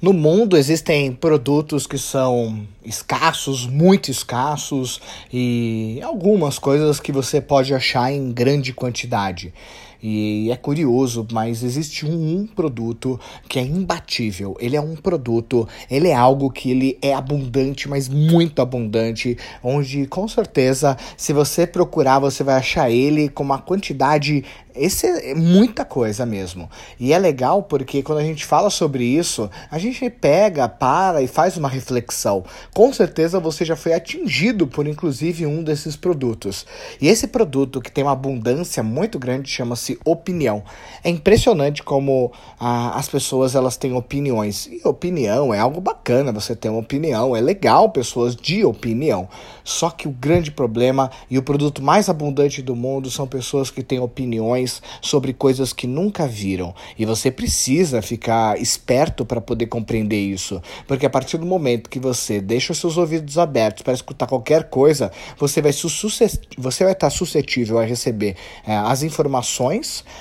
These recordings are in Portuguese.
No mundo existem produtos que são escassos, muito escassos, e algumas coisas que você pode achar em grande quantidade. E é curioso, mas existe um, produto que é imbatível. Ele é um produto, ele é algo que ele é abundante, mas muito abundante, onde com certeza, se você procurar, você vai achar ele com uma quantidade esse é muita coisa mesmo. E é legal porque quando a gente fala sobre isso, a gente pega, para e faz uma reflexão. Com certeza você já foi atingido por inclusive um desses produtos. E esse produto que tem uma abundância muito grande chama-se opinião. É impressionante como ah, as pessoas elas têm opiniões. E opinião é algo bacana, você ter uma opinião, é legal pessoas de opinião. Só que o grande problema e o produto mais abundante do mundo são pessoas que têm opiniões sobre coisas que nunca viram. E você precisa ficar esperto para poder compreender isso, porque a partir do momento que você deixa os seus ouvidos abertos para escutar qualquer coisa, você vai, você vai estar suscetível a receber é, as informações,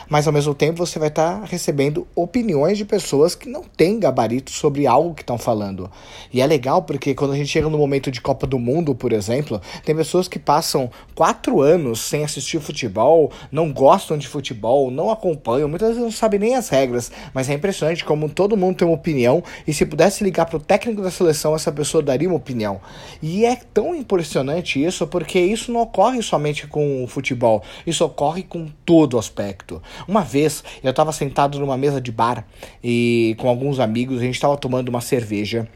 mas ao mesmo tempo você vai estar recebendo opiniões de pessoas que não têm gabarito sobre algo que estão falando. E é legal porque quando a gente chega no momento de Copa do Mundo, por exemplo, tem pessoas que passam quatro anos sem assistir futebol, não gostam de futebol não acompanham, muitas vezes não sabem nem as regras, mas é impressionante como todo mundo tem uma opinião e se pudesse ligar para o técnico da seleção, essa pessoa daria uma opinião. E é tão impressionante isso porque isso não ocorre somente com o futebol, isso ocorre com todo aspecto. Uma vez eu estava sentado numa mesa de bar e com alguns amigos, a gente estava tomando uma cerveja.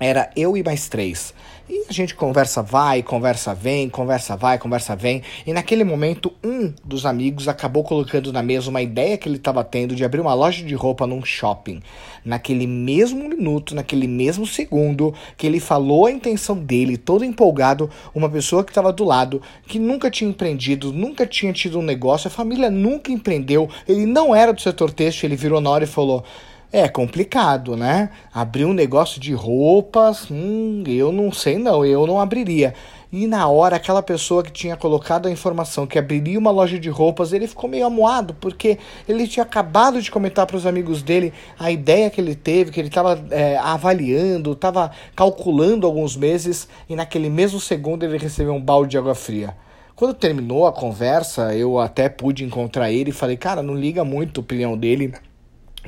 Era eu e mais três. E a gente conversa vai, conversa vem, conversa vai, conversa vem. E naquele momento, um dos amigos acabou colocando na mesa uma ideia que ele estava tendo de abrir uma loja de roupa num shopping. Naquele mesmo minuto, naquele mesmo segundo que ele falou a intenção dele, todo empolgado, uma pessoa que estava do lado, que nunca tinha empreendido, nunca tinha tido um negócio, a família nunca empreendeu, ele não era do setor têxtil, ele virou na hora e falou. É complicado, né? Abrir um negócio de roupas, hum, eu não sei não, eu não abriria. E na hora, aquela pessoa que tinha colocado a informação que abriria uma loja de roupas, ele ficou meio amuado, porque ele tinha acabado de comentar para os amigos dele a ideia que ele teve, que ele estava é, avaliando, estava calculando alguns meses, e naquele mesmo segundo ele recebeu um balde de água fria. Quando terminou a conversa, eu até pude encontrar ele e falei, cara, não liga muito a opinião dele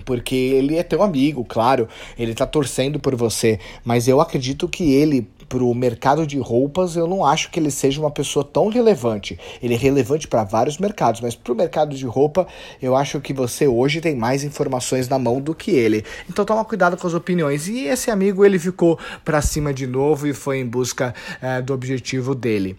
porque ele é teu amigo, claro, ele tá torcendo por você, mas eu acredito que ele pro mercado de roupas, eu não acho que ele seja uma pessoa tão relevante. Ele é relevante para vários mercados, mas pro mercado de roupa, eu acho que você hoje tem mais informações na mão do que ele. Então toma cuidado com as opiniões. E esse amigo, ele ficou para cima de novo e foi em busca é, do objetivo dele.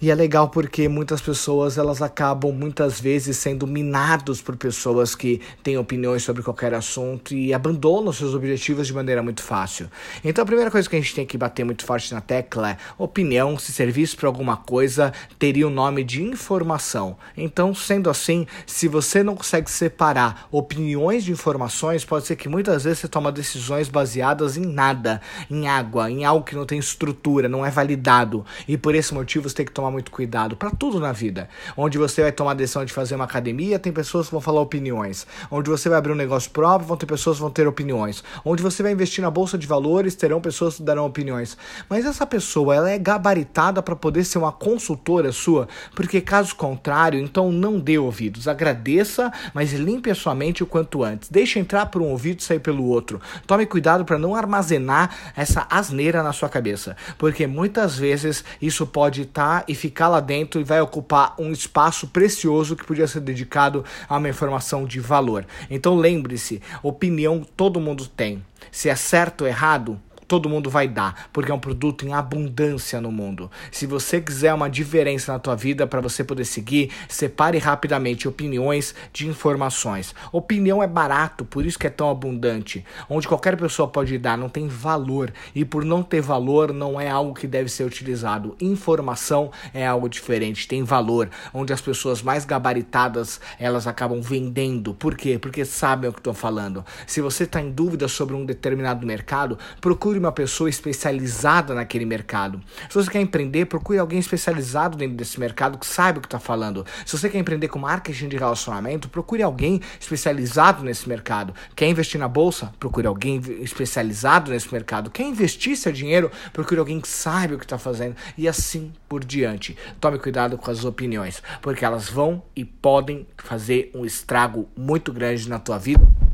E é legal porque muitas pessoas elas acabam muitas vezes sendo minados por pessoas que têm opiniões sobre qualquer assunto e abandonam seus objetivos de maneira muito fácil. Então a primeira coisa que a gente tem que bater muito forte na tecla opinião, se servisse para alguma coisa, teria o nome de informação. Então, sendo assim, se você não consegue separar opiniões de informações, pode ser que muitas vezes você toma decisões baseadas em nada, em água, em algo que não tem estrutura, não é validado. E por esse motivo você tem que tomar muito cuidado para tudo na vida. Onde você vai tomar a decisão de fazer uma academia, tem pessoas que vão falar opiniões. Onde você vai abrir um negócio próprio, vão ter pessoas que vão ter opiniões. Onde você vai investir na bolsa de valores, terão pessoas que darão opiniões. Mas essa pessoa, ela é gabaritada para poder ser uma consultora sua, porque caso contrário, então não dê ouvidos. Agradeça, mas limpe a sua mente o quanto antes. Deixe entrar por um ouvido e sair pelo outro. Tome cuidado para não armazenar essa asneira na sua cabeça, porque muitas vezes isso pode estar tá e ficar lá dentro e vai ocupar um espaço precioso que podia ser dedicado a uma informação de valor. Então lembre-se, opinião todo mundo tem. Se é certo ou errado, todo mundo vai dar, porque é um produto em abundância no mundo. Se você quiser uma diferença na tua vida para você poder seguir, separe rapidamente opiniões de informações. Opinião é barato, por isso que é tão abundante. Onde qualquer pessoa pode dar, não tem valor e por não ter valor não é algo que deve ser utilizado. Informação é algo diferente, tem valor, onde as pessoas mais gabaritadas, elas acabam vendendo. Por quê? Porque sabem o que estou falando. Se você está em dúvida sobre um determinado mercado, procure procure uma pessoa especializada naquele mercado. Se você quer empreender, procure alguém especializado dentro desse mercado que saiba o que está falando. Se você quer empreender com marketing de relacionamento, procure alguém especializado nesse mercado. Quer investir na bolsa? Procure alguém especializado nesse mercado. Quer investir seu dinheiro? Procure alguém que saiba o que está fazendo. E assim por diante. Tome cuidado com as opiniões, porque elas vão e podem fazer um estrago muito grande na tua vida.